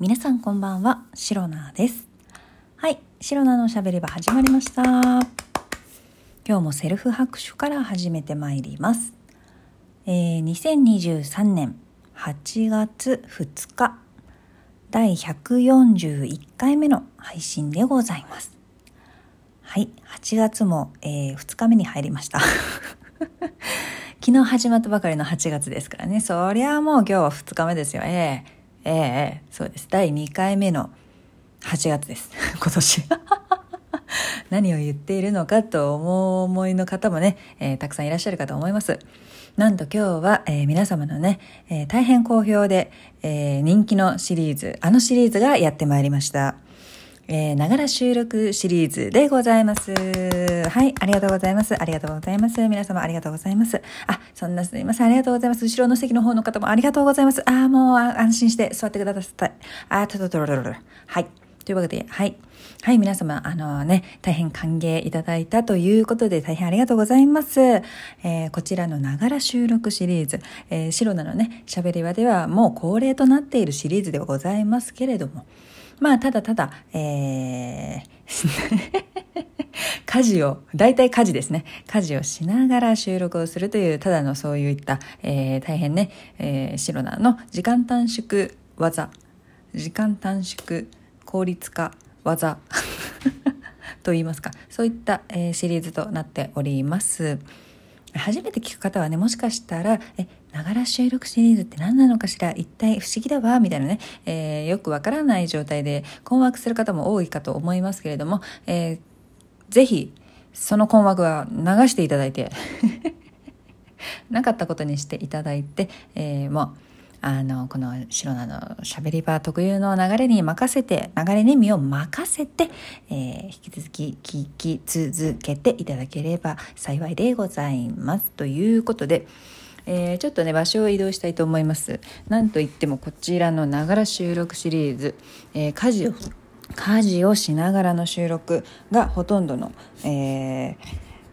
皆さんこんばんは、シロナです。はい、シロナのしゃべり場始まりました。今日もセルフ拍手から始めてまいります。えー、2023年8月2日、第141回目の配信でございます。はい、8月も、えー、2日目に入りました。昨日始まったばかりの8月ですからね。そりゃもう今日は2日目ですよ。ええええそうです。第2回目の8月です。今年。何を言っているのかと思う思いの方もね、えー、たくさんいらっしゃるかと思います。なんと今日は、えー、皆様のね、えー、大変好評で、え人気のシリーズ、あのシリーズがやってまいりました。えー、ながら収録シリーズでございます。はい、ありがとうございます。ありがとうございます。皆様ありがとうございます。あ、そんなすいません。ありがとうございます。後ろの席の方の方もありがとうございます。あ、もう安心して座ってください。あ、とととろろろ。はい。というわけで、はい。はい、皆様、あのね、大変歓迎いただいたということで、大変ありがとうございます。えー、こちらのながら収録シリーズ、えー、シロナのね、喋り場ではもう恒例となっているシリーズではございますけれども、まあ、ただただ、えー、家事を、大体家事ですね。家事をしながら収録をするという、ただのそういった、えー、大変ね、えー、シロナの時間短縮技、時間短縮効率化技 と言いますか、そういった、えー、シリーズとなっております。初めて聞く方はね、もしかしたら、え、ながら収録シリーズって何なのかしら一体不思議だわみたいなね、えー、よくわからない状態で困惑する方も多いかと思いますけれども、えー、ぜひ、その困惑は流していただいて、なかったことにしていただいて、えー、もう、あの、この白菜の喋り場特有の流れに任せて、流れに身を任せて、えー、引き続き聞き続けていただければ幸いでございます。ということで、えー、ちょっとね、場所を移動したいと思います。なんといってもこちらのながら収録シリーズ、えー、家事を、家事をしながらの収録がほとんどの、えー、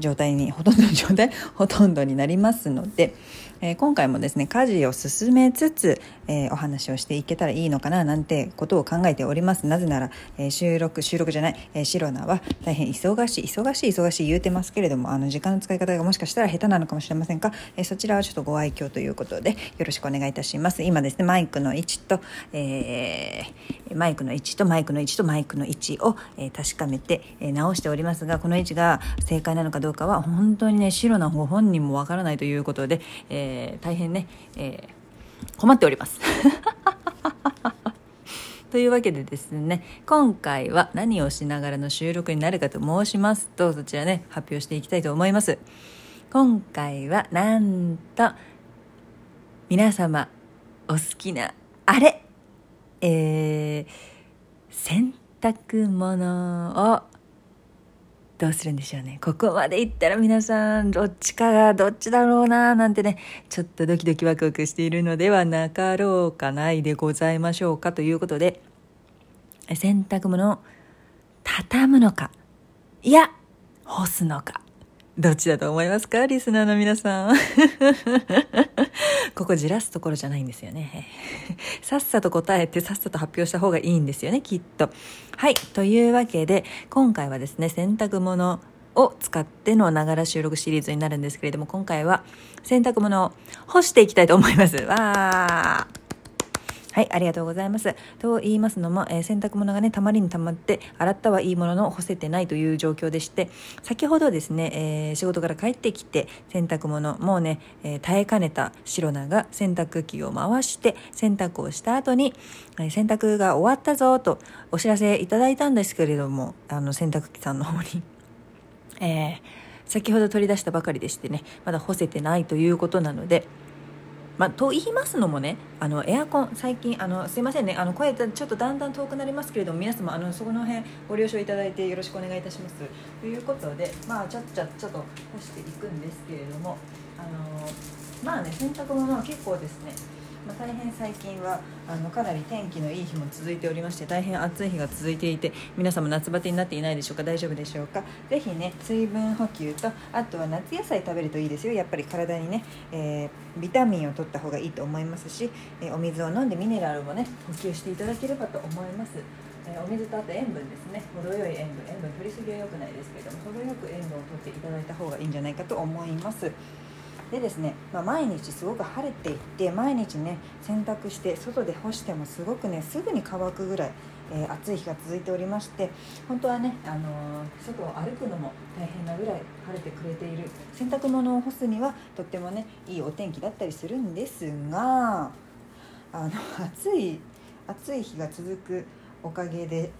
状態に、ほとんどの状態、ほとんどになりますので、えー、今回もですね家事を進めつつ、えー、お話をしていけたらいいのかななんてことを考えております。なぜなら、えー、収録収録じゃない、えー、シロナは大変忙しい忙しい忙しい言うてますけれどもあの時間の使い方がもしかしたら下手なのかもしれませんが、えー、そちらはちょっとご愛嬌ということでよろしくお願いいたします。今ですねマイクの位置と、えー、マイクの位置とマイクの位置とマイクの位置を、えー、確かめて、えー、直しておりますがこの位置が正解なのかどうかは本当にねシロナご本人もわからないということで、えーえー、大変ね、えー、困っております。というわけでですね、今回は何をしながらの収録になるかと申しますと、そちらね、発表していきたいと思います。今回は、なんと、皆様、お好きな、あれえー、洗濯物をどうするんでしょうね。ここまでいったら皆さん、どっちかがどっちだろうな、なんてね、ちょっとドキドキワクワクしているのではなかろうかないでございましょうかということで、洗濯物を畳むのか、いや、干すのか。どっちだと思いますか？リスナーの皆さん。こじらすところじゃないんですよね。さっさと答えてさっさと発表した方がいいんですよね、きっと。はい。というわけで、今回はですね、洗濯物を使ってのながら収録シリーズになるんですけれども、今回は洗濯物を干していきたいと思います。わー。はい、ありがとうございます。と言いますのも、えー、洗濯物がね、たまりにたまって、洗ったはいいものの干せてないという状況でして、先ほどですね、えー、仕事から帰ってきて、洗濯物、もうね、えー、耐えかねた白菜が洗濯機を回して、洗濯をした後に、え、洗濯が終わったぞとお知らせいただいたんですけれども、あの、洗濯機さんの方に。えー、先ほど取り出したばかりでしてね、まだ干せてないということなので、まあ、と言いますのもねあのエアコン最近あのすいませんねあの声ちょっとだんだん遠くなりますけれども皆様あのそこの辺ご了承いただいてよろしくお願いいたします。ということでまあちょっちょっちゃと干していくんですけれどもあのまあね洗濯物は結構ですね。まあ、大変最近はあのかなり天気のいい日も続いておりまして大変暑い日が続いていて皆さんも夏バテになっていないでしょうか大丈夫でしょうか。ぜひね水分補給とあとは夏野菜食べるといいですよ。やっぱり体にね、えー、ビタミンを取った方がいいと思いますし、えー、お水を飲んでミネラルもね補給していただければと思います。えお水とあと塩分ですね。程よい塩分。塩分取りすぎは良くないですけれども程よく塩分を取っていただいた方がいいんじゃないかと思います。でですね、まあ、毎日すごく晴れていって毎日ね洗濯して外で干してもすごくねすぐに乾くぐらい、えー、暑い日が続いておりまして本当はね、あのー、外を歩くのも大変なぐらい晴れてくれている洗濯物を干すにはとってもねいいお天気だったりするんですがあの暑い暑い日が続くおかげで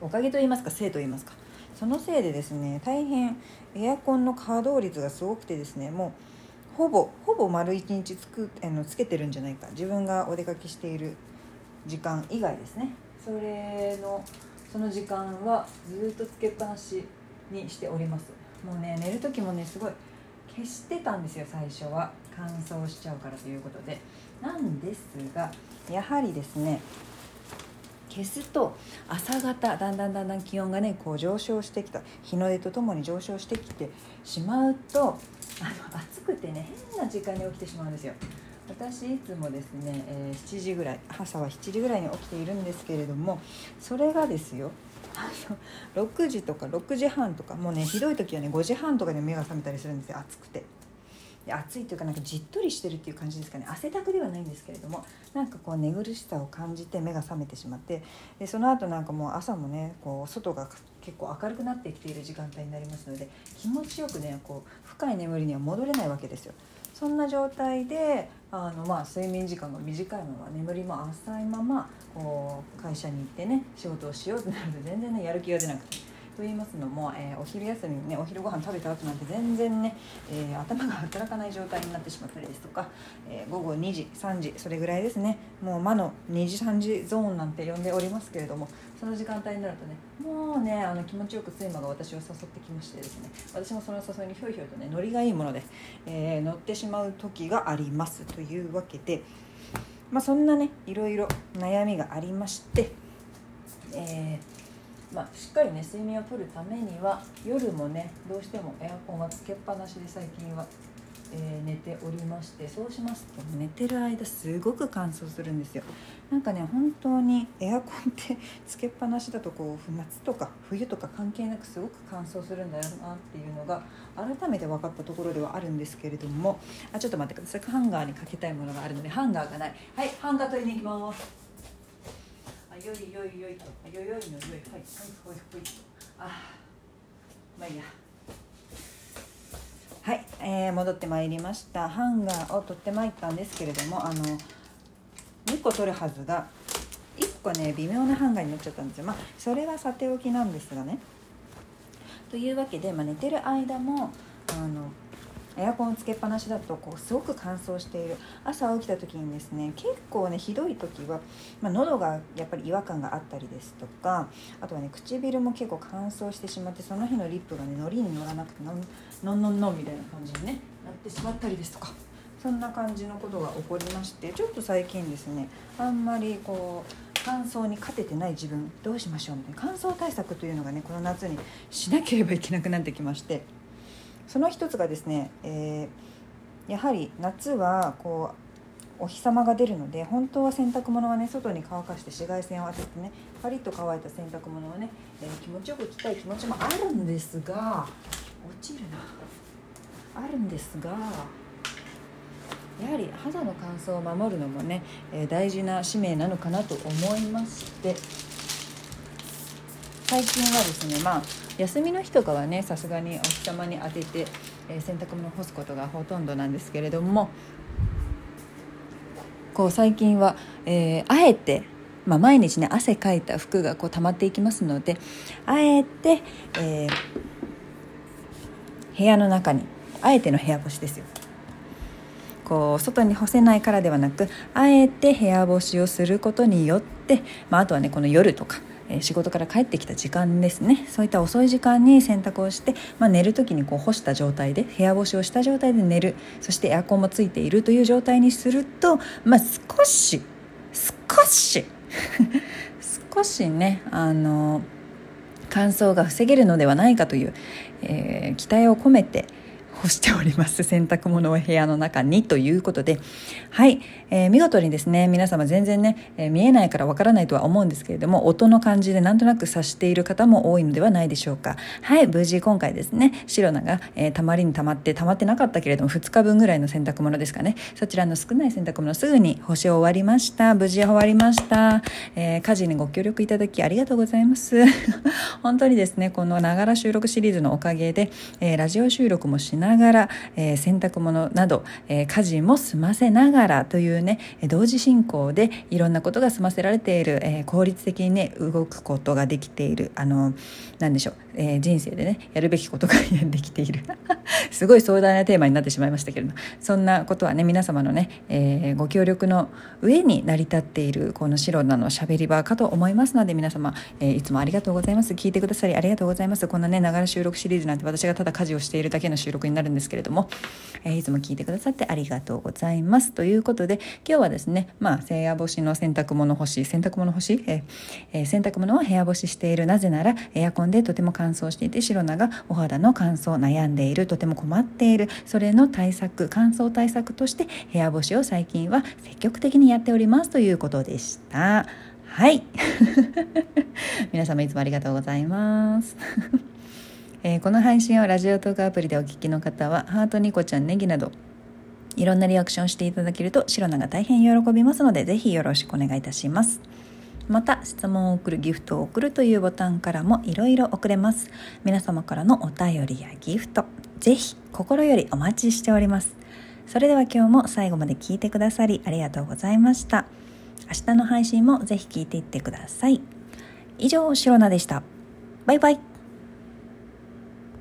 おかげと言いますかせいと言いますかそのせいでですね大変エアコンの稼働率がすごくてですねもうほぼほぼ丸一日つくあのつけてるんじゃないか。自分がお出かけしている時間以外ですね。それのその時間はずっとつけっぱなしにしております。もうね寝る時もねすごい消してたんですよ最初は。乾燥しちゃうからということで。なんですがやはりですね消すと朝方だんだんだんだん気温がねこう上昇してきた日の出とともに上昇してきてしまうとあの暑くてね変な時間に起きてしまうんですよ。私いつもですね、えー、7時ぐらい朝は7時ぐらいに起きているんですけれどもそれがですよ6時とか6時半とかもうねひどい時はね5時半とかで目が覚めたりするんですよ暑くて。暑いというかなんかじっとりしてるっていう感じですかね汗だくではないんですけれどもなんかこう寝苦しさを感じて目が覚めてしまってでその後なんかもう朝もねこう外が結構明るくなってきている時間帯になりますので気持ちよくねこう深い眠りには戻れないわけですよ。そんな状態であの、まあ、睡眠時間が短いまま眠りも浅いままこう会社に行ってね仕事をしようとなると全然ねやる気が出なくて。と言いますのも、えー、お昼休みにねお昼ご飯食べた後なんて全然ね、えー、頭が働かない状態になってしまったりですとか、えー、午後2時3時それぐらいですねもう魔の2時3時ゾーンなんて呼んでおりますけれどもその時間帯になるとねもうねあの気持ちよく睡魔が私を誘ってきましてですね私もその誘いにひょいひょいとねノリがいいもので、え乗ってしまう時がありますというわけで。まあ、そんなねいろいろ悩みがありまして、えーまあ、しっかりね睡眠をとるためには夜もねどうしてもエアコンはつけっぱなしで最近は、えー、寝ておりましてそうしますと寝てる間すごく乾燥するんですよ。なんかね本当にエアコンってつけっぱなしだとこう夏とか冬とか関係なくすごく乾燥するんだよなっていうのが改めて分かったところではあるんですけれども。あちょっと待ってください。ハンガーにかけたいものがあるのでハンガーがない。はいハンガー取りに行きます。よいよいよいとよいよい。のよい。はい。はい。はい。はい。あまあい。い。やはい、えー、戻ってまい。りましたハンガーを取ってまい。ったんですけれどもあの2個取るはずが1個ね微妙なハンガーになっちゃったんですよまあそれはさておきなんですがねとい。うわけで、まあ、寝てる間もあのエアコンつけっぱなしだとこうすごく乾燥している朝起きた時にですね結構ねひどい時は、まあ、喉がやっぱり違和感があったりですとかあとはね唇も結構乾燥してしまってその日のリップがねのりに乗らなくてのんのんのんのんみたいな感じに、ね、なってしまったりですとかそんな感じのことが起こりましてちょっと最近ですねあんまりこう乾燥に勝ててない自分どうしましょうみたいな乾燥対策というのがねこの夏にしなければいけなくなってきまして。その一つがですね、えー、やはり夏はこうお日様が出るので本当は洗濯物はね外に乾かして紫外線を当ててねパリッと乾いた洗濯物をね、えー、気持ちよく着たい気持ちもあるんですが落ちるな。あるんですがやはり肌の乾燥を守るのもね、えー、大事な使命なのかなと思いまして最近はですねまあ休みの日とかはねさすがにお日様に当てて、えー、洗濯物干すことがほとんどなんですけれどもこう最近は、えー、あえて、まあ、毎日ね汗かいた服がこう溜まっていきますのであえて、えー、部屋の中にあえての部屋干しですよ。こう外に干せないからではなくあえて部屋干しをすることによって、まあ、あとはねこの夜とかえ仕事から帰ってきた時間ですね。そういった遅い時間に洗濯をして、まあ、寝る時にこう干した状態で部屋干しをした状態で寝る。そしてエアコンもついているという状態にすると、まあ、少し少し 少しねあの乾燥が防げるのではないかという、えー、期待を込めて干しております。洗濯物を部屋の中にということで。はい、えー、見事にですね皆様全然ね、えー、見えないからわからないとは思うんですけれども音の感じでなんとなく察している方も多いのではないでしょうか。はい。無事今回ですね白菜が、えー、たまりにたまってたまってなかったけれども2日分ぐらいの洗濯物ですかね。そちらの少ない洗濯物すぐに干し終わりました。無事終わりました、えー、家事にご協力いただきありがとうございます。本当にですねこのながら収録シリーズのおかげで、え、ラジオ収録もしないながら、えー、洗濯物など、えー、家事も済ませながらというね同時進行でいろんなことが済ませられている、えー、効率的にね動くことができているあの何でしょう、え、人生でねやるべきことができている。すごい壮大なテーマになってしまいましたけれどもそんなことはね皆様のね、え、ご協力の上に成り立っているこの白菜のしゃべり場かと思いますので皆様、え、いつもありがとうございます。聞いてくださりありがとうございます。こんなねながら収録シリーズなんて私がただ家事をしているだけの収録になるんですけれども、えー、いつも聞いてくださってありがとうございます。ということで今日はですねまあ部屋干しの洗濯物干し洗濯物干し、えー、洗濯物を部屋干ししている。なぜならエアコンでとても乾燥していて白菜がお肌の乾燥悩んでいる。とても困っている。それの対策乾燥対策として部屋干しを最近は積極的にやっております。ということでした。はい。皆様いつもありがとうございます。えー、この配信をラジオトークアプリでお聞きの方はハートニコちゃんネギなどいろんなリアクションしていただけると白菜が大変喜びますのでぜひよろしくお願いいたします。また質問を送るギフトを送るというボタンからもいろいろ送れます。皆様からのお便りやギフトぜひ心よりお待ちしております。それでは今日も最後まで聞いてくださりありがとうございました。明日の配信もぜひ聞いていってください。以上シロナでした。バイバイ。